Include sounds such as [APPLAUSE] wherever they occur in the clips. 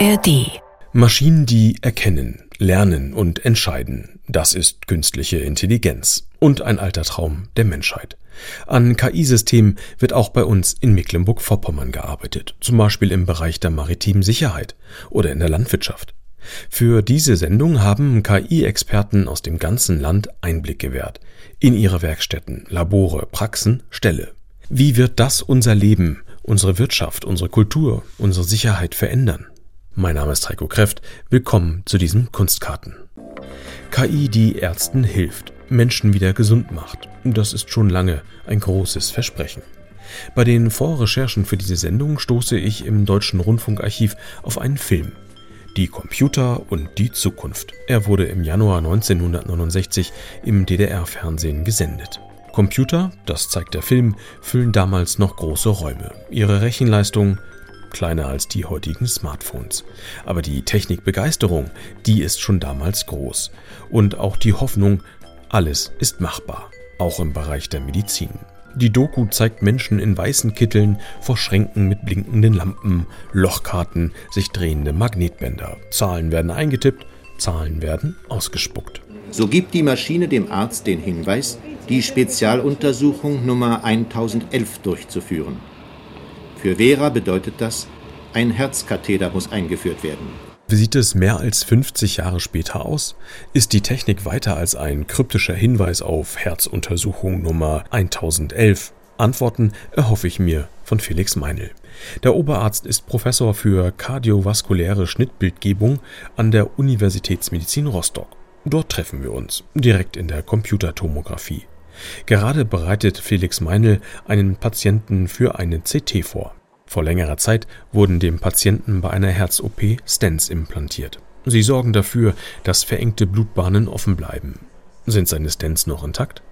ARD. Maschinen, die erkennen, lernen und entscheiden, das ist künstliche Intelligenz und ein alter Traum der Menschheit. An KI-Systemen wird auch bei uns in Mecklenburg-Vorpommern gearbeitet, zum Beispiel im Bereich der maritimen Sicherheit oder in der Landwirtschaft. Für diese Sendung haben KI-Experten aus dem ganzen Land Einblick gewährt in ihre Werkstätten, Labore, Praxen, Ställe. Wie wird das unser Leben, unsere Wirtschaft, unsere Kultur, unsere Sicherheit verändern? Mein Name ist Heiko Kräft. Willkommen zu diesen Kunstkarten. KI, die Ärzten hilft, Menschen wieder gesund macht. Das ist schon lange ein großes Versprechen. Bei den Vorrecherchen für diese Sendung stoße ich im Deutschen Rundfunkarchiv auf einen Film. Die Computer und die Zukunft. Er wurde im Januar 1969 im DDR-Fernsehen gesendet. Computer, das zeigt der Film, füllen damals noch große Räume. Ihre Rechenleistung kleiner als die heutigen Smartphones. Aber die Technikbegeisterung, die ist schon damals groß. Und auch die Hoffnung, alles ist machbar, auch im Bereich der Medizin. Die Doku zeigt Menschen in weißen Kitteln vor Schränken mit blinkenden Lampen, Lochkarten, sich drehende Magnetbänder. Zahlen werden eingetippt, Zahlen werden ausgespuckt. So gibt die Maschine dem Arzt den Hinweis, die Spezialuntersuchung Nummer 1011 durchzuführen. Für Vera bedeutet das, ein Herzkatheter muss eingeführt werden. Wie sieht es mehr als 50 Jahre später aus? Ist die Technik weiter als ein kryptischer Hinweis auf Herzuntersuchung Nummer 1011? Antworten erhoffe ich mir von Felix Meinl. Der Oberarzt ist Professor für kardiovaskuläre Schnittbildgebung an der Universitätsmedizin Rostock. Dort treffen wir uns, direkt in der Computertomographie. Gerade bereitet Felix Meinl einen Patienten für eine CT vor. Vor längerer Zeit wurden dem Patienten bei einer Herz-OP Stents implantiert. Sie sorgen dafür, dass verengte Blutbahnen offen bleiben. Sind seine Stents noch intakt?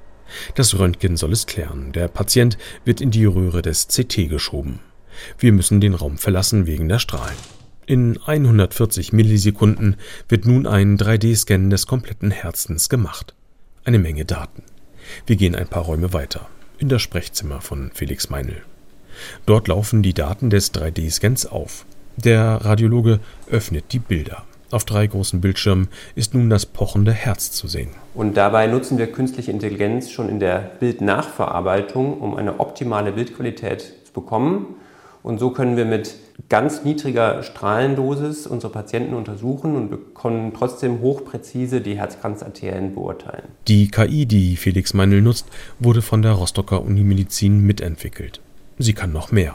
Das Röntgen soll es klären. Der Patient wird in die Röhre des CT geschoben. Wir müssen den Raum verlassen wegen der Strahlen. In 140 Millisekunden wird nun ein 3D-Scan des kompletten Herzens gemacht. Eine Menge Daten. Wir gehen ein paar Räume weiter, in das Sprechzimmer von Felix Meinl. Dort laufen die Daten des 3D-Scans auf. Der Radiologe öffnet die Bilder. Auf drei großen Bildschirmen ist nun das pochende Herz zu sehen. Und dabei nutzen wir künstliche Intelligenz schon in der Bildnachverarbeitung, um eine optimale Bildqualität zu bekommen. Und so können wir mit ganz niedriger Strahlendosis unsere Patienten untersuchen und können trotzdem hochpräzise die Herzkranzarterien beurteilen. Die KI, die Felix Meinl nutzt, wurde von der Rostocker Unimedizin mitentwickelt. Sie kann noch mehr.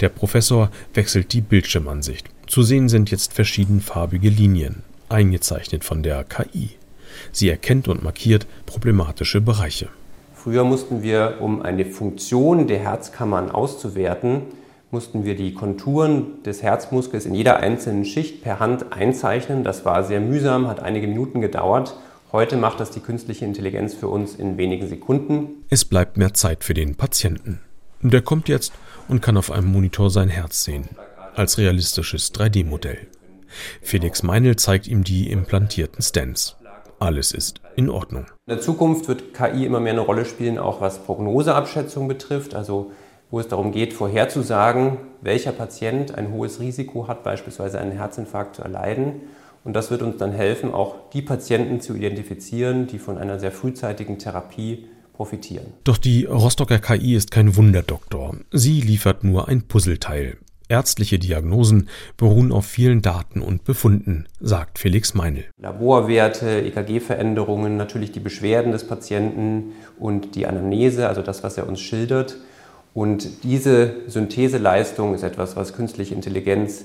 Der Professor wechselt die Bildschirmansicht. Zu sehen sind jetzt verschiedenfarbige Linien, eingezeichnet von der KI. Sie erkennt und markiert problematische Bereiche. Früher mussten wir, um eine Funktion der Herzkammern auszuwerten, mussten wir die Konturen des Herzmuskels in jeder einzelnen Schicht per Hand einzeichnen. Das war sehr mühsam, hat einige Minuten gedauert. Heute macht das die künstliche Intelligenz für uns in wenigen Sekunden. Es bleibt mehr Zeit für den Patienten. Der kommt jetzt und kann auf einem Monitor sein Herz sehen, als realistisches 3D-Modell. Felix Meinl zeigt ihm die implantierten Stents. Alles ist in Ordnung. In der Zukunft wird KI immer mehr eine Rolle spielen, auch was Prognoseabschätzung betrifft, also wo es darum geht, vorherzusagen, welcher Patient ein hohes Risiko hat, beispielsweise einen Herzinfarkt zu erleiden. Und das wird uns dann helfen, auch die Patienten zu identifizieren, die von einer sehr frühzeitigen Therapie profitieren. Doch die Rostocker KI ist kein Wunderdoktor. Sie liefert nur ein Puzzleteil. Ärztliche Diagnosen beruhen auf vielen Daten und Befunden, sagt Felix Meinl. Laborwerte, EKG-Veränderungen, natürlich die Beschwerden des Patienten und die Anamnese, also das, was er uns schildert. Und diese Syntheseleistung ist etwas, was künstliche Intelligenz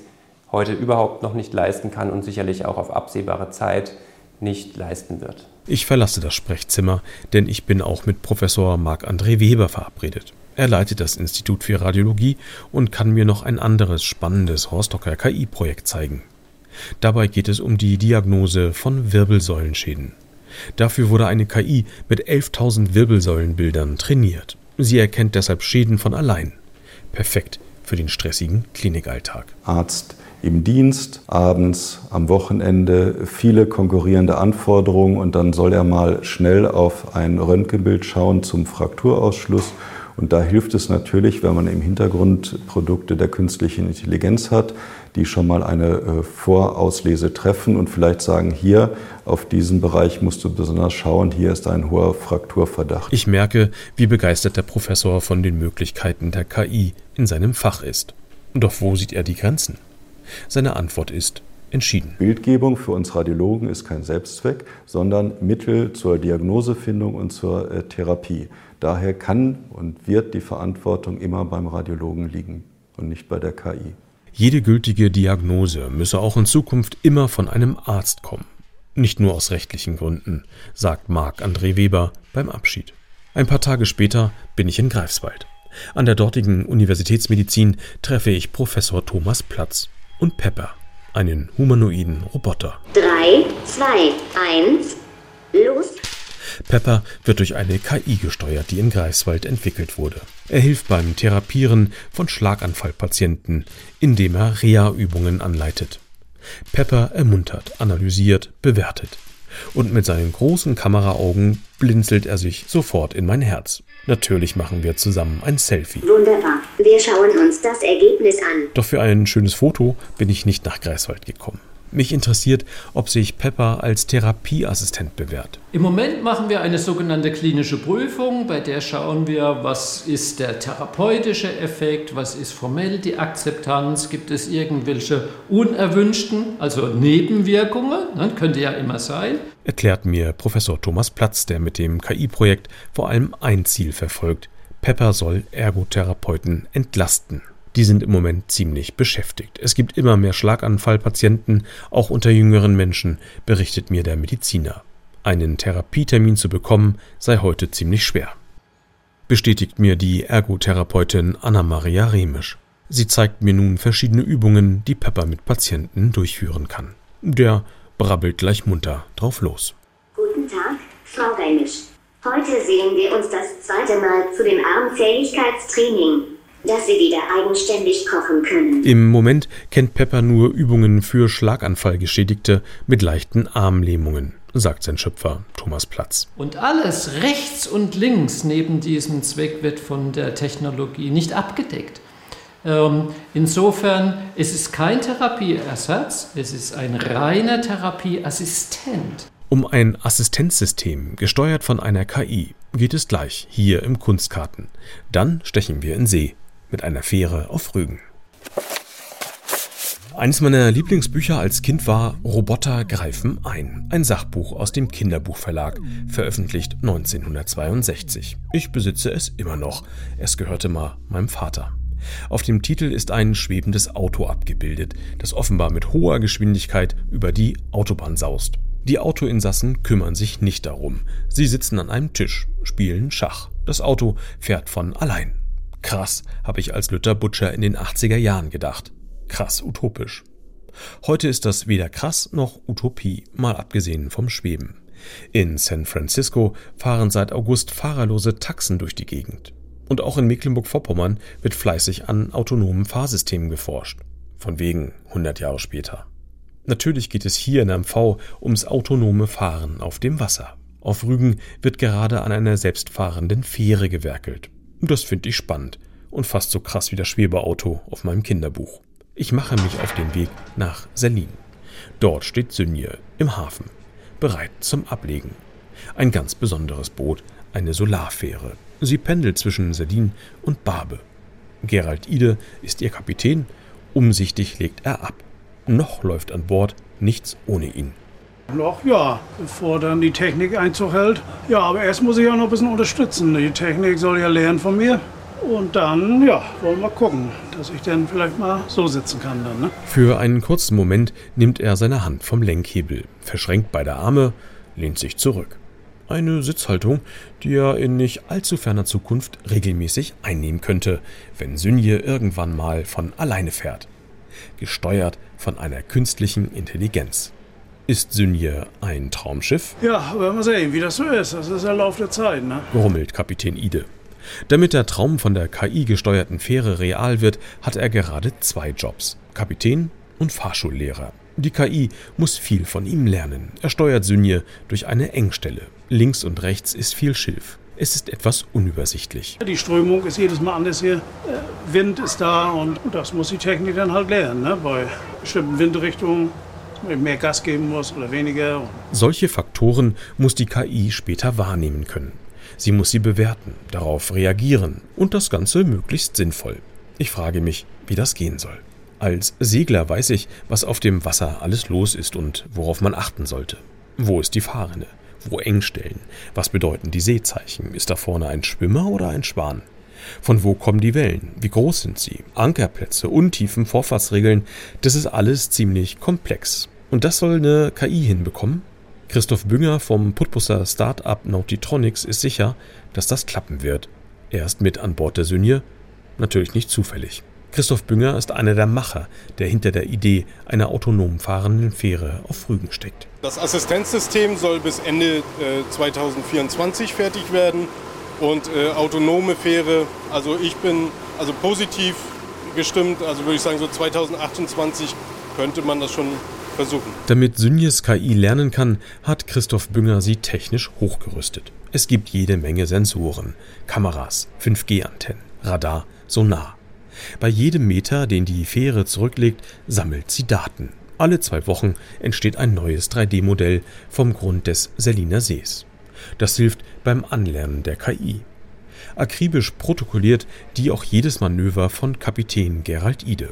heute überhaupt noch nicht leisten kann und sicherlich auch auf absehbare Zeit nicht leisten wird. Ich verlasse das Sprechzimmer, denn ich bin auch mit Professor Marc-André Weber verabredet. Er leitet das Institut für Radiologie und kann mir noch ein anderes spannendes Rostocker KI-Projekt zeigen. Dabei geht es um die Diagnose von Wirbelsäulenschäden. Dafür wurde eine KI mit 11.000 Wirbelsäulenbildern trainiert. Sie erkennt deshalb Schäden von allein. Perfekt für den stressigen Klinikalltag. Arzt im Dienst, abends, am Wochenende, viele konkurrierende Anforderungen und dann soll er mal schnell auf ein Röntgenbild schauen zum Frakturausschluss Und da hilft es natürlich, wenn man im Hintergrund Produkte der künstlichen Intelligenz hat, die schon mal eine äh, Vorauslese treffen und vielleicht sagen, hier auf diesen Bereich musst du besonders schauen, hier ist ein hoher Frakturverdacht. Ich merke, wie begeistert der Professor von den Möglichkeiten der KI in seinem Fach ist. Doch wo sieht er die Grenzen? Seine Antwort ist entschieden. Bildgebung für uns Radiologen ist kein Selbstzweck, sondern Mittel zur Diagnosefindung und zur äh, Therapie. Daher kann und wird die Verantwortung immer beim Radiologen liegen und nicht bei der KI. Jede gültige Diagnose müsse auch in Zukunft immer von einem Arzt kommen. Nicht nur aus rechtlichen Gründen, sagt Marc André Weber beim Abschied. Ein paar Tage später bin ich in Greifswald. An der dortigen Universitätsmedizin treffe ich Professor Thomas Platz und Pepper, einen humanoiden Roboter. 3, 2, 1, los! Pepper wird durch eine KI gesteuert, die in Greifswald entwickelt wurde. Er hilft beim Therapieren von Schlaganfallpatienten, indem er Reha-Übungen anleitet. Pepper ermuntert, analysiert, bewertet. Und mit seinen großen Kameraaugen blinzelt er sich sofort in mein Herz. Natürlich machen wir zusammen ein Selfie. Wunderbar. Wir schauen uns das Ergebnis an. Doch für ein schönes Foto bin ich nicht nach Greifswald gekommen. Mich interessiert, ob sich Pepper als Therapieassistent bewährt. Im Moment machen wir eine sogenannte klinische Prüfung, bei der schauen wir, was ist der therapeutische Effekt, was ist formell die Akzeptanz, gibt es irgendwelche unerwünschten, also Nebenwirkungen, ne, könnte ja immer sein. Erklärt mir Professor Thomas Platz, der mit dem KI-Projekt vor allem ein Ziel verfolgt. Pepper soll Ergotherapeuten entlasten. Die sind im Moment ziemlich beschäftigt. Es gibt immer mehr Schlaganfallpatienten, auch unter jüngeren Menschen, berichtet mir der Mediziner. Einen Therapietermin zu bekommen sei heute ziemlich schwer. Bestätigt mir die Ergotherapeutin Anna-Maria Remisch. Sie zeigt mir nun verschiedene Übungen, die Pepper mit Patienten durchführen kann. Der brabbelt gleich munter drauf los. Guten Tag, Frau Remisch. Heute sehen wir uns das zweite Mal zu dem Armfähigkeitstraining dass sie wieder eigenständig kochen können. Im Moment kennt Pepper nur Übungen für Schlaganfallgeschädigte mit leichten Armlähmungen, sagt sein Schöpfer Thomas Platz. Und alles rechts und links neben diesem Zweck wird von der Technologie nicht abgedeckt. Ähm, insofern es ist kein Therapieersatz, es ist ein reiner Therapieassistent. Um ein Assistenzsystem, gesteuert von einer KI, geht es gleich hier im Kunstkarten. Dann stechen wir in See mit einer Fähre auf Rügen. Eines meiner Lieblingsbücher als Kind war Roboter greifen ein, ein Sachbuch aus dem Kinderbuchverlag, veröffentlicht 1962. Ich besitze es immer noch. Es gehörte mal meinem Vater. Auf dem Titel ist ein schwebendes Auto abgebildet, das offenbar mit hoher Geschwindigkeit über die Autobahn saust. Die Autoinsassen kümmern sich nicht darum. Sie sitzen an einem Tisch, spielen Schach. Das Auto fährt von allein. Krass, habe ich als Luther Butcher in den 80er Jahren gedacht. Krass utopisch. Heute ist das weder krass noch Utopie, mal abgesehen vom Schweben. In San Francisco fahren seit August fahrerlose Taxen durch die Gegend. Und auch in Mecklenburg-Vorpommern wird fleißig an autonomen Fahrsystemen geforscht. Von wegen 100 Jahre später. Natürlich geht es hier in MV ums autonome Fahren auf dem Wasser. Auf Rügen wird gerade an einer selbstfahrenden Fähre gewerkelt. Das finde ich spannend und fast so krass wie das Schwebeauto auf meinem Kinderbuch. Ich mache mich auf den Weg nach Selin. Dort steht Synje im Hafen, bereit zum Ablegen. Ein ganz besonderes Boot, eine Solarfähre. Sie pendelt zwischen Selin und Barbe. Gerald Ide ist ihr Kapitän, umsichtig legt er ab. Noch läuft an Bord nichts ohne ihn. Noch ja, bevor dann die Technik Einzug hält. Ja, aber erst muss ich ja noch ein bisschen unterstützen. Die Technik soll ja lernen von mir. Und dann, ja, wollen wir gucken, dass ich dann vielleicht mal so sitzen kann dann. Ne? Für einen kurzen Moment nimmt er seine Hand vom Lenkhebel, verschränkt beide Arme, lehnt sich zurück. Eine Sitzhaltung, die er in nicht allzu ferner Zukunft regelmäßig einnehmen könnte, wenn Synje irgendwann mal von alleine fährt. Gesteuert von einer künstlichen Intelligenz. Ist Synje ein Traumschiff? Ja, werden wir sehen, wie das so ist. Das ist der Lauf der Zeit, ne? Grummelt Kapitän Ide. Damit der Traum von der KI gesteuerten Fähre real wird, hat er gerade zwei Jobs: Kapitän und Fahrschullehrer. Die KI muss viel von ihm lernen. Er steuert Synje durch eine Engstelle. Links und rechts ist viel Schilf. es ist etwas unübersichtlich. Die Strömung ist jedes Mal anders hier. Äh, Wind ist da und das muss die Technik dann halt lernen. Ne? Bei bestimmten Windrichtungen mehr Gas geben muss oder weniger. Solche Faktoren muss die KI später wahrnehmen können. Sie muss sie bewerten, darauf reagieren und das Ganze möglichst sinnvoll. Ich frage mich, wie das gehen soll. Als Segler weiß ich, was auf dem Wasser alles los ist und worauf man achten sollte. Wo ist die Fahrrinne? Wo Engstellen? Was bedeuten die Seezeichen? Ist da vorne ein Schwimmer oder ein Schwan? Von wo kommen die Wellen? Wie groß sind sie? Ankerplätze, Untiefen, Vorfahrtsregeln, das ist alles ziemlich komplex. Und das soll eine KI hinbekommen? Christoph Bünger vom Putbusser Startup Nautitronics ist sicher, dass das klappen wird. Er ist mit an Bord der Synje, natürlich nicht zufällig. Christoph Bünger ist einer der Macher, der hinter der Idee einer autonom fahrenden Fähre auf Rügen steckt. Das Assistenzsystem soll bis Ende äh, 2024 fertig werden und äh, autonome Fähre, also ich bin also positiv gestimmt, also würde ich sagen so 2028 könnte man das schon versuchen. Damit Synjes KI lernen kann, hat Christoph Bünger sie technisch hochgerüstet. Es gibt jede Menge Sensoren, Kameras, 5G-Antennen, Radar, Sonar. Bei jedem Meter, den die Fähre zurücklegt, sammelt sie Daten. Alle zwei Wochen entsteht ein neues 3D-Modell vom Grund des Seliner Sees. Das hilft beim Anlernen der KI. Akribisch protokolliert die auch jedes Manöver von Kapitän Gerald Ide.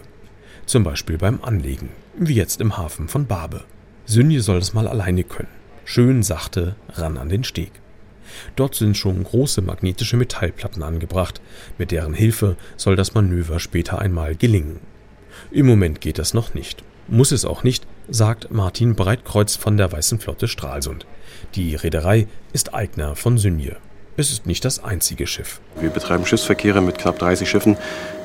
Zum Beispiel beim Anlegen, wie jetzt im Hafen von Barbe. Synje soll das mal alleine können. Schön sachte ran an den Steg. Dort sind schon große magnetische Metallplatten angebracht, mit deren Hilfe soll das Manöver später einmal gelingen. Im Moment geht das noch nicht. Muss es auch nicht, sagt Martin Breitkreuz von der Weißen Flotte Stralsund. Die Reederei ist Eigner von Synje. Es ist nicht das einzige Schiff. Wir betreiben Schiffsverkehre mit knapp 30 Schiffen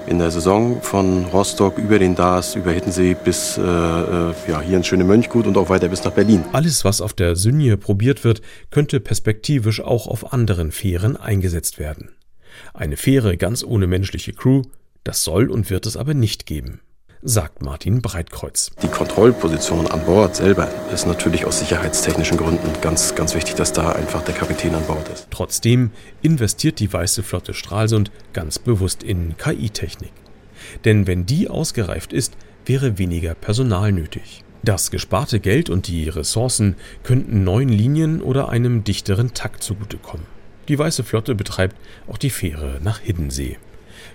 in der Saison von Rostock über den Dars, über Hittensee bis äh, äh, ja, hier ins schöne Mönchgut und auch weiter bis nach Berlin. Alles, was auf der Synje probiert wird, könnte perspektivisch auch auf anderen Fähren eingesetzt werden. Eine Fähre ganz ohne menschliche Crew, das soll und wird es aber nicht geben sagt Martin Breitkreuz. Die Kontrollposition an Bord selber ist natürlich aus sicherheitstechnischen Gründen ganz, ganz wichtig, dass da einfach der Kapitän an Bord ist. Trotzdem investiert die Weiße Flotte Stralsund ganz bewusst in KI-Technik. Denn wenn die ausgereift ist, wäre weniger Personal nötig. Das gesparte Geld und die Ressourcen könnten neuen Linien oder einem dichteren Takt zugutekommen. Die Weiße Flotte betreibt auch die Fähre nach Hiddensee.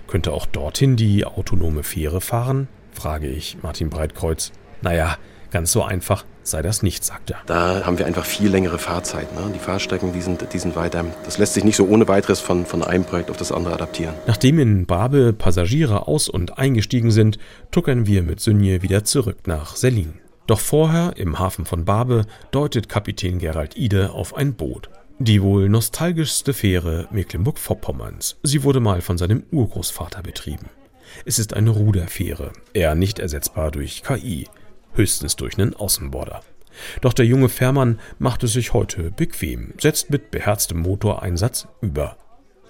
Könnte auch dorthin die autonome Fähre fahren? Frage ich Martin Breitkreuz. Naja, ganz so einfach sei das nicht, sagt er. Da haben wir einfach viel längere Fahrzeiten. Ne? Die Fahrstrecken, die sind, die sind weiter. Das lässt sich nicht so ohne weiteres von, von einem Projekt auf das andere adaptieren. Nachdem in Barbe Passagiere aus- und eingestiegen sind, tuckern wir mit Synje wieder zurück nach Selin. Doch vorher, im Hafen von Barbe, deutet Kapitän Gerald Ide auf ein Boot. Die wohl nostalgischste Fähre Mecklenburg-Vorpommerns. Sie wurde mal von seinem Urgroßvater betrieben. Es ist eine Ruderfähre, eher nicht ersetzbar durch KI, höchstens durch einen Außenborder. Doch der junge Fährmann macht es sich heute bequem, setzt mit beherztem Motoreinsatz über.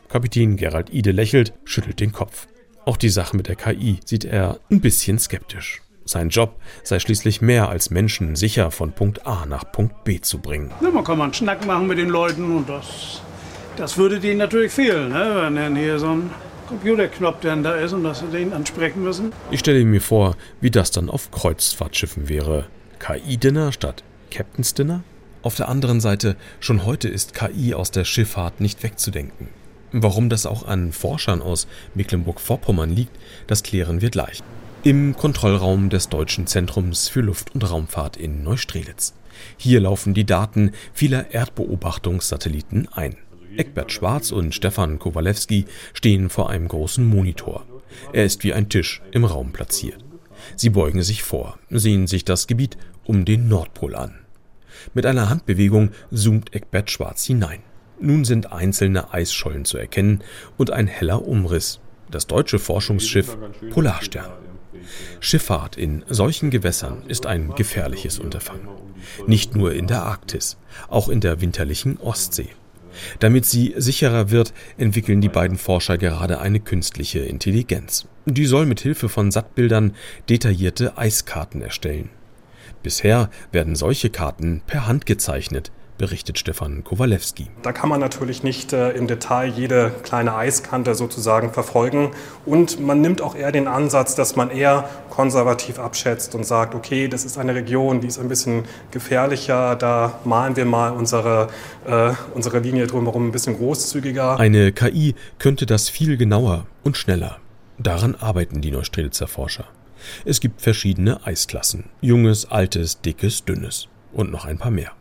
Kapitän Gerald Ide lächelt, schüttelt den Kopf. Auch die Sache mit der KI sieht er ein bisschen skeptisch. Sein Job sei schließlich mehr als Menschen sicher von Punkt A nach Punkt B zu bringen. Ja, man kann mal einen Schnack machen mit den Leuten und das, das würde denen natürlich fehlen, ne? wenn dann hier so ein Computerknopf dann da ist und dass wir den ansprechen müssen. Ich stelle mir vor, wie das dann auf Kreuzfahrtschiffen wäre. KI-Dinner statt Captain's Dinner? Auf der anderen Seite, schon heute ist KI aus der Schifffahrt nicht wegzudenken. Warum das auch an Forschern aus Mecklenburg-Vorpommern liegt, das klären wir gleich. Im Kontrollraum des Deutschen Zentrums für Luft- und Raumfahrt in Neustrelitz. Hier laufen die Daten vieler Erdbeobachtungssatelliten ein. Eckbert Schwarz und Stefan Kowalewski stehen vor einem großen Monitor. Er ist wie ein Tisch im Raum platziert. Sie beugen sich vor, sehen sich das Gebiet um den Nordpol an. Mit einer Handbewegung zoomt Eckbert Schwarz hinein. Nun sind einzelne Eisschollen zu erkennen und ein heller Umriss. Das deutsche Forschungsschiff Polarstern. Schifffahrt in solchen Gewässern ist ein gefährliches Unterfangen. Nicht nur in der Arktis, auch in der winterlichen Ostsee. Damit sie sicherer wird, entwickeln die beiden Forscher gerade eine künstliche Intelligenz. Die soll mit Hilfe von Sattbildern detaillierte Eiskarten erstellen. Bisher werden solche Karten per Hand gezeichnet, berichtet Stefan Kowalewski. Da kann man natürlich nicht äh, im Detail jede kleine Eiskante sozusagen verfolgen und man nimmt auch eher den Ansatz, dass man eher konservativ abschätzt und sagt, okay, das ist eine Region, die ist ein bisschen gefährlicher, da malen wir mal unsere, äh, unsere Linie drumherum ein bisschen großzügiger. Eine KI könnte das viel genauer und schneller. Daran arbeiten die Neustrelitzer Forscher. Es gibt verschiedene Eisklassen. Junges, altes, dickes, dünnes. Und noch ein paar mehr.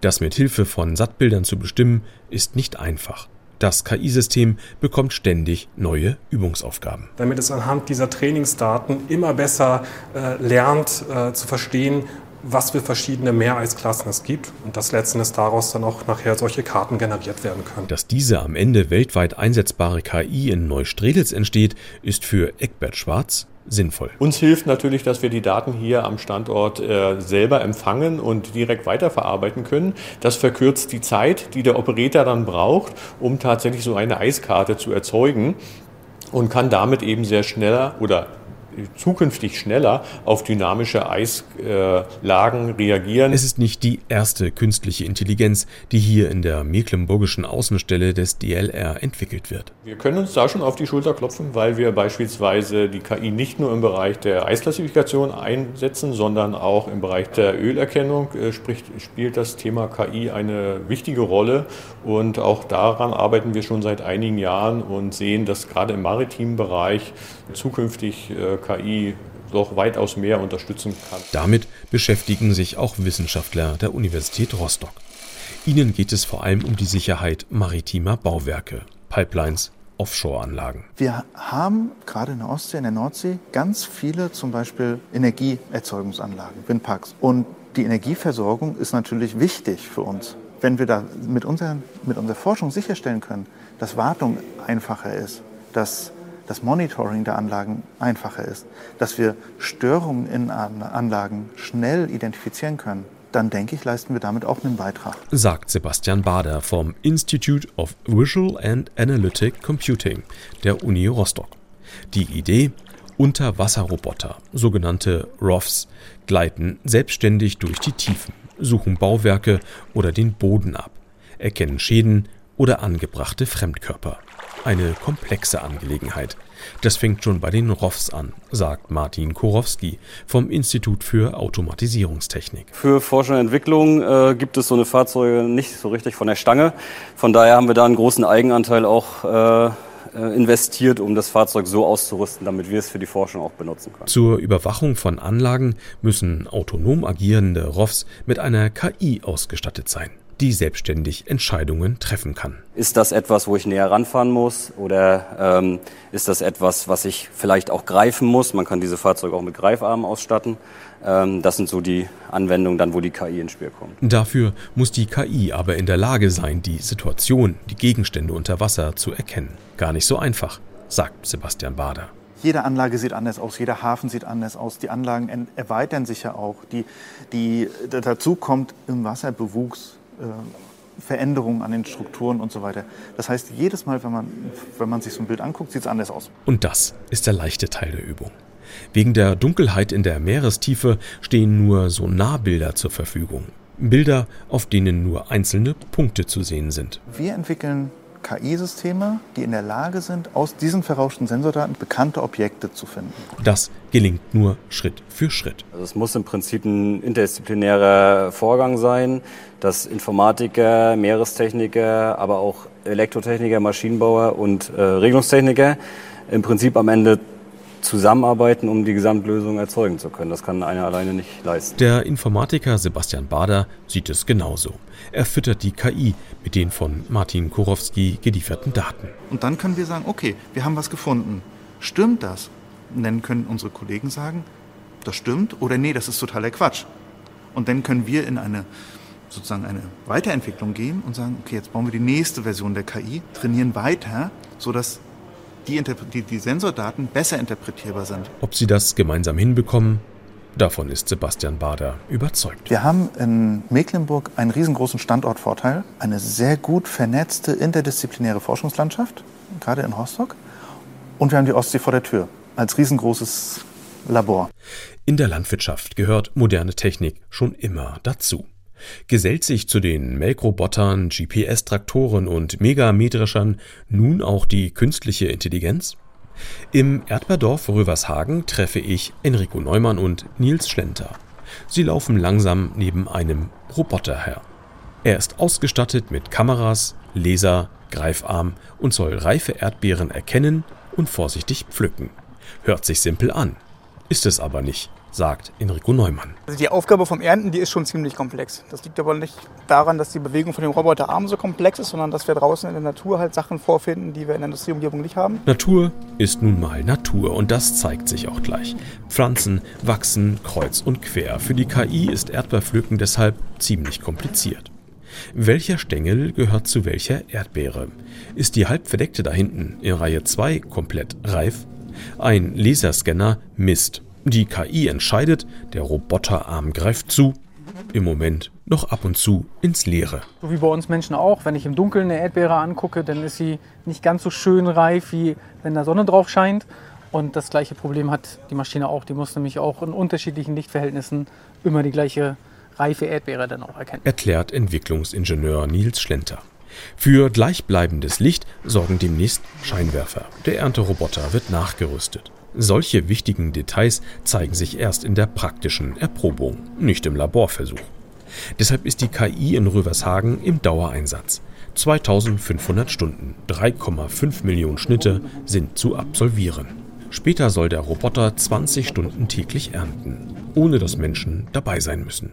Das mit Hilfe von Sattbildern zu bestimmen, ist nicht einfach. Das KI-System bekommt ständig neue Übungsaufgaben. Damit es anhand dieser Trainingsdaten immer besser äh, lernt äh, zu verstehen, was für verschiedene Meereisklassen es gibt und dass letzten Endes daraus dann auch nachher solche Karten generiert werden können. Dass diese am Ende weltweit einsetzbare KI in Neustrelitz entsteht, ist für Eckbert Schwarz sinnvoll. Uns hilft natürlich, dass wir die Daten hier am Standort äh, selber empfangen und direkt weiterverarbeiten können. Das verkürzt die Zeit, die der Operator dann braucht, um tatsächlich so eine Eiskarte zu erzeugen und kann damit eben sehr schneller oder zukünftig schneller auf dynamische Eislagen reagieren. Es ist nicht die erste künstliche Intelligenz, die hier in der mecklenburgischen Außenstelle des DLR entwickelt wird. Wir können uns da schon auf die Schulter klopfen, weil wir beispielsweise die KI nicht nur im Bereich der Eisklassifikation einsetzen, sondern auch im Bereich der Ölerkennung äh, spricht, spielt das Thema KI eine wichtige Rolle und auch daran arbeiten wir schon seit einigen Jahren und sehen, dass gerade im maritimen Bereich zukünftig äh, KI doch weitaus mehr unterstützen kann. Damit beschäftigen sich auch Wissenschaftler der Universität Rostock. Ihnen geht es vor allem um die Sicherheit maritimer Bauwerke, Pipelines, Offshore-Anlagen. Wir haben gerade in der Ostsee, in der Nordsee ganz viele zum Beispiel Energieerzeugungsanlagen, Windparks. Und die Energieversorgung ist natürlich wichtig für uns. Wenn wir da mit, unseren, mit unserer Forschung sicherstellen können, dass Wartung einfacher ist, dass das Monitoring der Anlagen einfacher ist, dass wir Störungen in Anlagen schnell identifizieren können, dann denke ich, leisten wir damit auch einen Beitrag. Sagt Sebastian Bader vom Institute of Visual and Analytic Computing der Uni Rostock. Die Idee, Unterwasserroboter, sogenannte ROVs, gleiten selbstständig durch die Tiefen, suchen Bauwerke oder den Boden ab, erkennen Schäden oder angebrachte Fremdkörper. Eine komplexe Angelegenheit. Das fängt schon bei den ROVs an, sagt Martin Korowski vom Institut für Automatisierungstechnik. Für Forschung und Entwicklung äh, gibt es so eine Fahrzeuge nicht so richtig von der Stange. Von daher haben wir da einen großen Eigenanteil auch äh, investiert, um das Fahrzeug so auszurüsten, damit wir es für die Forschung auch benutzen können. Zur Überwachung von Anlagen müssen autonom agierende ROVs mit einer KI ausgestattet sein die selbstständig Entscheidungen treffen kann. Ist das etwas, wo ich näher ranfahren muss oder ähm, ist das etwas, was ich vielleicht auch greifen muss? Man kann diese Fahrzeuge auch mit Greifarmen ausstatten. Ähm, das sind so die Anwendungen dann, wo die KI ins Spiel kommt. Dafür muss die KI aber in der Lage sein, die Situation, die Gegenstände unter Wasser zu erkennen. Gar nicht so einfach, sagt Sebastian Bader. Jede Anlage sieht anders aus, jeder Hafen sieht anders aus. Die Anlagen erweitern sich ja auch. Die, die, dazu kommt im Wasserbewuchs Veränderungen an den Strukturen und so weiter. Das heißt, jedes Mal, wenn man, wenn man sich so ein Bild anguckt, sieht es anders aus. Und das ist der leichte Teil der Übung. Wegen der Dunkelheit in der Meerestiefe stehen nur Sonarbilder zur Verfügung. Bilder, auf denen nur einzelne Punkte zu sehen sind. Wir entwickeln KI-Systeme, die in der Lage sind, aus diesen verrauschten Sensordaten bekannte Objekte zu finden. Das gelingt nur Schritt für Schritt. Also es muss im Prinzip ein interdisziplinärer Vorgang sein, dass Informatiker, Meerestechniker, aber auch Elektrotechniker, Maschinenbauer und äh, Regelungstechniker im Prinzip am Ende zusammenarbeiten, um die Gesamtlösung erzeugen zu können. Das kann einer alleine nicht leisten. Der Informatiker Sebastian Bader sieht es genauso. Er füttert die KI mit den von Martin Kurowski gelieferten Daten. Und dann können wir sagen, okay, wir haben was gefunden. Stimmt das? Und dann können unsere Kollegen sagen, das stimmt oder nee, das ist totaler Quatsch. Und dann können wir in eine sozusagen eine Weiterentwicklung gehen und sagen, okay, jetzt bauen wir die nächste Version der KI, trainieren weiter, sodass die, die, die Sensordaten besser interpretierbar sind. Ob sie das gemeinsam hinbekommen, Davon ist Sebastian Bader überzeugt. Wir haben in Mecklenburg einen riesengroßen Standortvorteil, eine sehr gut vernetzte interdisziplinäre Forschungslandschaft, gerade in Rostock. Und wir haben die Ostsee vor der Tür als riesengroßes Labor. In der Landwirtschaft gehört moderne Technik schon immer dazu. Gesellt sich zu den Melkrobotern, GPS-Traktoren und Megametrischern nun auch die künstliche Intelligenz? Im Erdbeerdorf Rövershagen treffe ich Enrico Neumann und Nils Schlenter. Sie laufen langsam neben einem Roboter her. Er ist ausgestattet mit Kameras, Laser, Greifarm und soll reife Erdbeeren erkennen und vorsichtig pflücken. Hört sich simpel an, ist es aber nicht sagt Enrico Neumann. Also die Aufgabe vom Ernten, die ist schon ziemlich komplex. Das liegt aber nicht daran, dass die Bewegung von dem Roboterarm so komplex ist, sondern dass wir draußen in der Natur halt Sachen vorfinden, die wir in der Industrieumgebung nicht haben. Natur ist nun mal Natur und das zeigt sich auch gleich. Pflanzen wachsen kreuz und quer. Für die KI ist Erdbeerpflücken deshalb ziemlich kompliziert. Welcher Stängel gehört zu welcher Erdbeere? Ist die halb verdeckte da hinten in Reihe 2 komplett reif? Ein Laserscanner misst die KI entscheidet, der Roboterarm greift zu, im Moment noch ab und zu ins Leere. So wie bei uns Menschen auch. Wenn ich im Dunkeln eine Erdbeere angucke, dann ist sie nicht ganz so schön reif, wie wenn da Sonne drauf scheint. Und das gleiche Problem hat die Maschine auch. Die muss nämlich auch in unterschiedlichen Lichtverhältnissen immer die gleiche reife Erdbeere dann auch erkennen. Erklärt Entwicklungsingenieur Nils Schlenter. Für gleichbleibendes Licht sorgen demnächst Scheinwerfer. Der Ernteroboter wird nachgerüstet. Solche wichtigen Details zeigen sich erst in der praktischen Erprobung, nicht im Laborversuch. Deshalb ist die KI in Rövershagen im Dauereinsatz. 2500 Stunden, 3,5 Millionen Schnitte sind zu absolvieren. Später soll der Roboter 20 Stunden täglich ernten, ohne dass Menschen dabei sein müssen.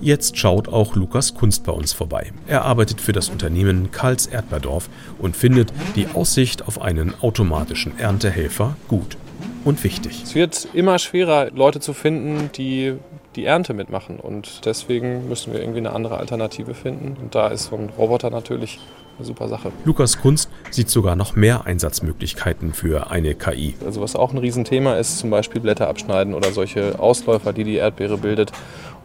Jetzt schaut auch Lukas Kunst bei uns vorbei. Er arbeitet für das Unternehmen Karls Erdbeerdorf und findet die Aussicht auf einen automatischen Erntehelfer gut und wichtig. Es wird immer schwerer, Leute zu finden, die die Ernte mitmachen. Und deswegen müssen wir irgendwie eine andere Alternative finden. Und da ist so ein Roboter natürlich eine super Sache. Lukas Kunst sieht sogar noch mehr Einsatzmöglichkeiten für eine KI. Also was auch ein Riesenthema ist, zum Beispiel Blätter abschneiden oder solche Ausläufer, die die Erdbeere bildet.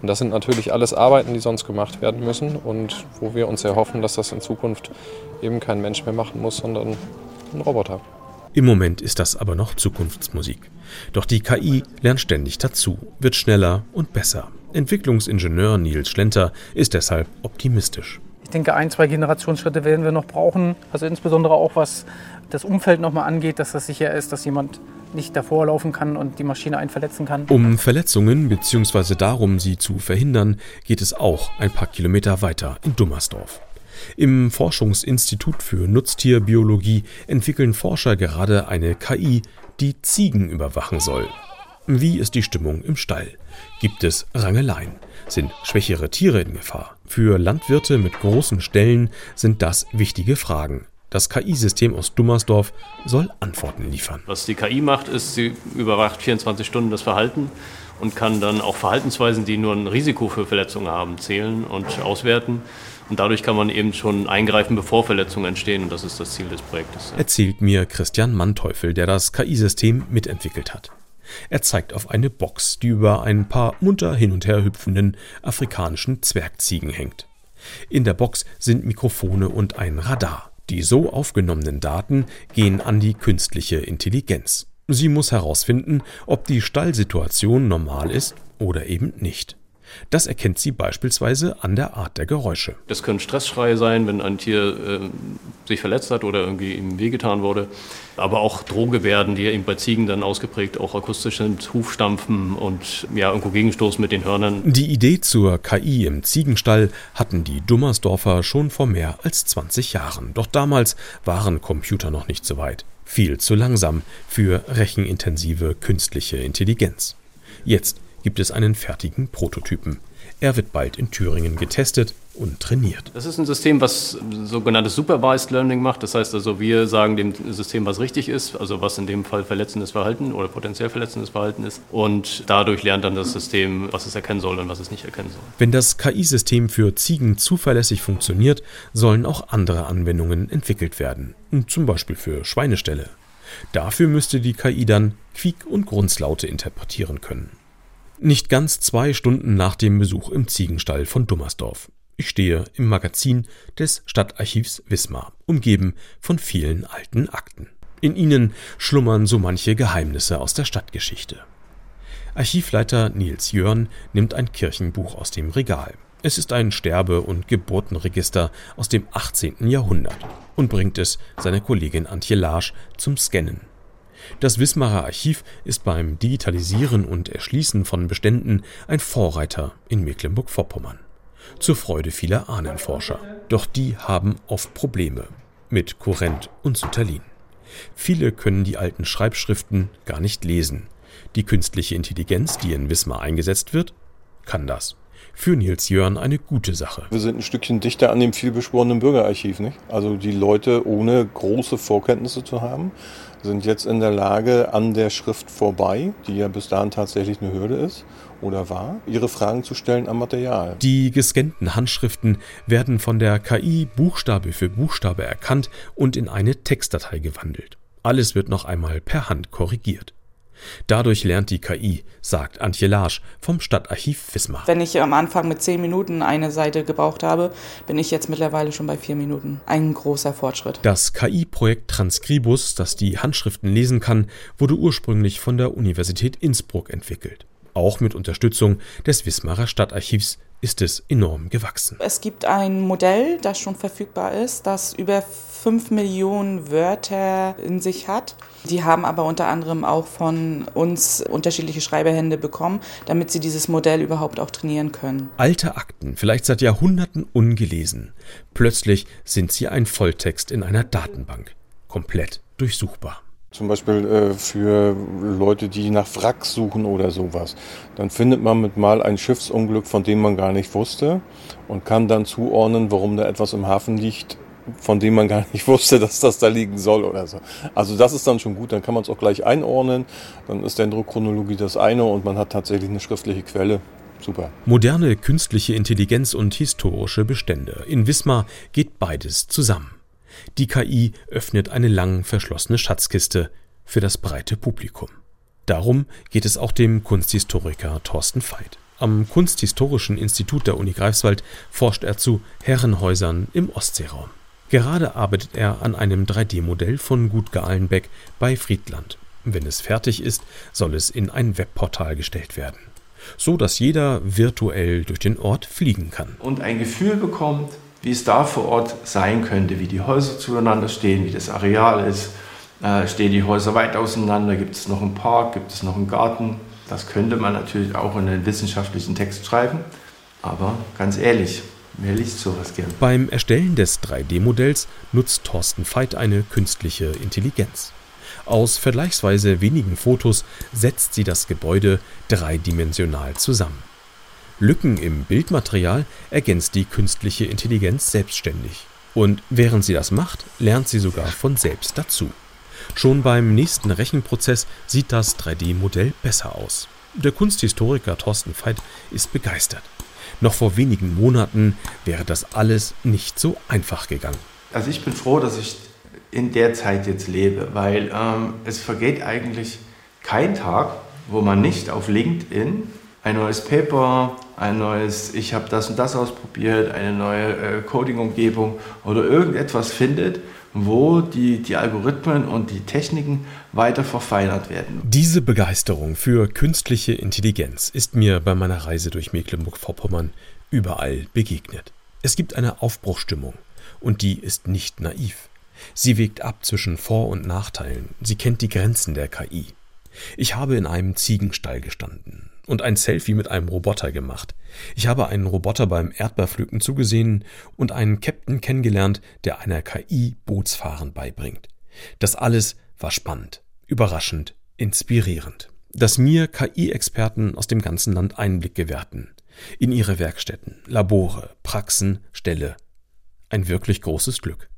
Und das sind natürlich alles Arbeiten, die sonst gemacht werden müssen und wo wir uns erhoffen, dass das in Zukunft eben kein Mensch mehr machen muss, sondern ein Roboter. Im Moment ist das aber noch Zukunftsmusik. Doch die KI lernt ständig dazu, wird schneller und besser. Entwicklungsingenieur Nils Schlenter ist deshalb optimistisch. Ich denke, ein, zwei Generationsschritte werden wir noch brauchen. Also insbesondere auch was das Umfeld nochmal angeht, dass das sicher ist, dass jemand nicht davor laufen kann und die Maschine einen verletzen kann. Um Verletzungen bzw. darum, sie zu verhindern, geht es auch ein paar Kilometer weiter in Dummersdorf. Im Forschungsinstitut für Nutztierbiologie entwickeln Forscher gerade eine KI, die Ziegen überwachen soll. Wie ist die Stimmung im Stall? Gibt es Rangeleien? Sind schwächere Tiere in Gefahr? Für Landwirte mit großen Ställen sind das wichtige Fragen. Das KI-System aus Dummersdorf soll Antworten liefern. Was die KI macht, ist, sie überwacht 24 Stunden das Verhalten und kann dann auch Verhaltensweisen, die nur ein Risiko für Verletzungen haben, zählen und auswerten. Und dadurch kann man eben schon eingreifen, bevor Verletzungen entstehen. Und das ist das Ziel des Projektes. Erzählt mir Christian Manteuffel, der das KI-System mitentwickelt hat. Er zeigt auf eine Box, die über ein paar munter hin und her hüpfenden afrikanischen Zwergziegen hängt. In der Box sind Mikrofone und ein Radar. Die so aufgenommenen Daten gehen an die künstliche Intelligenz. Sie muss herausfinden, ob die Stallsituation normal ist oder eben nicht. Das erkennt sie beispielsweise an der Art der Geräusche. Das können Stressschreie sein, wenn ein Tier äh, sich verletzt hat oder irgendwie ihm wehgetan wurde. Aber auch Drohgebärden, die eben bei Ziegen dann ausgeprägt auch akustisch sind, Hufstampfen und ja, irgendwo Gegenstoß mit den Hörnern. Die Idee zur KI im Ziegenstall hatten die Dummersdorfer schon vor mehr als 20 Jahren. Doch damals waren Computer noch nicht so weit. Viel zu langsam für rechenintensive künstliche Intelligenz. Jetzt gibt es einen fertigen Prototypen. Er wird bald in Thüringen getestet und trainiert. Das ist ein System, was sogenanntes Supervised Learning macht. Das heißt also, wir sagen dem System, was richtig ist, also was in dem Fall verletzendes Verhalten oder potenziell verletzendes Verhalten ist. Und dadurch lernt dann das System, was es erkennen soll und was es nicht erkennen soll. Wenn das KI-System für Ziegen zuverlässig funktioniert, sollen auch andere Anwendungen entwickelt werden. Zum Beispiel für Schweineställe. Dafür müsste die KI dann Quiek- und Grunzlaute interpretieren können. Nicht ganz zwei Stunden nach dem Besuch im Ziegenstall von Dummersdorf. Ich stehe im Magazin des Stadtarchivs Wismar, umgeben von vielen alten Akten. In ihnen schlummern so manche Geheimnisse aus der Stadtgeschichte. Archivleiter Nils Jörn nimmt ein Kirchenbuch aus dem Regal. Es ist ein Sterbe- und Geburtenregister aus dem 18. Jahrhundert und bringt es seine Kollegin Antje Larsch zum Scannen. Das Wismarer Archiv ist beim Digitalisieren und Erschließen von Beständen ein Vorreiter in Mecklenburg-Vorpommern. Zur Freude vieler Ahnenforscher. Doch die haben oft Probleme mit Kurrent und Sutalin. Viele können die alten Schreibschriften gar nicht lesen. Die künstliche Intelligenz, die in Wismar eingesetzt wird, kann das. Für Nils Jörn eine gute Sache. Wir sind ein Stückchen dichter an dem vielbeschworenen Bürgerarchiv, nicht? Also die Leute ohne große Vorkenntnisse zu haben, sind jetzt in der Lage, an der Schrift vorbei, die ja bis dahin tatsächlich eine Hürde ist oder war, ihre Fragen zu stellen am Material. Die gescannten Handschriften werden von der KI Buchstabe für Buchstabe erkannt und in eine Textdatei gewandelt. Alles wird noch einmal per Hand korrigiert. Dadurch lernt die KI, sagt Antje Larsch vom Stadtarchiv Wismar. Wenn ich am Anfang mit zehn Minuten eine Seite gebraucht habe, bin ich jetzt mittlerweile schon bei vier Minuten. Ein großer Fortschritt. Das KI-Projekt Transcribus, das die Handschriften lesen kann, wurde ursprünglich von der Universität Innsbruck entwickelt. Auch mit Unterstützung des Wismarer Stadtarchivs ist es enorm gewachsen. Es gibt ein Modell, das schon verfügbar ist, das über 5 Millionen Wörter in sich hat. Die haben aber unter anderem auch von uns unterschiedliche Schreiberhände bekommen, damit sie dieses Modell überhaupt auch trainieren können. Alte Akten, vielleicht seit Jahrhunderten ungelesen. Plötzlich sind sie ein Volltext in einer Datenbank. Komplett durchsuchbar. Zum Beispiel äh, für Leute, die nach Wracks suchen oder sowas. Dann findet man mit mal ein Schiffsunglück, von dem man gar nicht wusste und kann dann zuordnen, warum da etwas im Hafen liegt, von dem man gar nicht [LAUGHS] wusste, dass das da liegen soll oder so. Also das ist dann schon gut, dann kann man es auch gleich einordnen. Dann ist Dendrochronologie das eine und man hat tatsächlich eine schriftliche Quelle. Super. Moderne künstliche Intelligenz und historische Bestände. In Wismar geht beides zusammen. Die KI öffnet eine lang verschlossene Schatzkiste für das breite Publikum. Darum geht es auch dem Kunsthistoriker Thorsten Veit. Am Kunsthistorischen Institut der Uni Greifswald forscht er zu Herrenhäusern im Ostseeraum. Gerade arbeitet er an einem 3D-Modell von Gut Gahlenbeck bei Friedland. Wenn es fertig ist, soll es in ein Webportal gestellt werden, so dass jeder virtuell durch den Ort fliegen kann. Und ein Gefühl bekommt, wie es da vor Ort sein könnte, wie die Häuser zueinander stehen, wie das Areal ist. Äh, stehen die Häuser weit auseinander? Gibt es noch einen Park? Gibt es noch einen Garten? Das könnte man natürlich auch in einen wissenschaftlichen Text schreiben. Aber ganz ehrlich, wer liest sowas gern? Beim Erstellen des 3D-Modells nutzt Thorsten Veit eine künstliche Intelligenz. Aus vergleichsweise wenigen Fotos setzt sie das Gebäude dreidimensional zusammen. Lücken im Bildmaterial ergänzt die künstliche Intelligenz selbstständig. Und während sie das macht, lernt sie sogar von selbst dazu. Schon beim nächsten Rechenprozess sieht das 3D-Modell besser aus. Der Kunsthistoriker Thorsten Veit ist begeistert. Noch vor wenigen Monaten wäre das alles nicht so einfach gegangen. Also ich bin froh, dass ich in der Zeit jetzt lebe, weil ähm, es vergeht eigentlich kein Tag, wo man nicht auf LinkedIn ein neues Paper, ein neues, ich habe das und das ausprobiert, eine neue äh, Coding-Umgebung oder irgendetwas findet, wo die, die Algorithmen und die Techniken weiter verfeinert werden. Diese Begeisterung für künstliche Intelligenz ist mir bei meiner Reise durch Mecklenburg-Vorpommern überall begegnet. Es gibt eine Aufbruchstimmung und die ist nicht naiv. Sie wägt ab zwischen Vor- und Nachteilen. Sie kennt die Grenzen der KI. Ich habe in einem Ziegenstall gestanden und ein Selfie mit einem Roboter gemacht. Ich habe einen Roboter beim Erdbeerpflücken zugesehen und einen Captain kennengelernt, der einer KI Bootsfahren beibringt. Das alles war spannend, überraschend, inspirierend. Dass mir KI-Experten aus dem ganzen Land Einblick gewährten. In ihre Werkstätten, Labore, Praxen, Ställe. Ein wirklich großes Glück.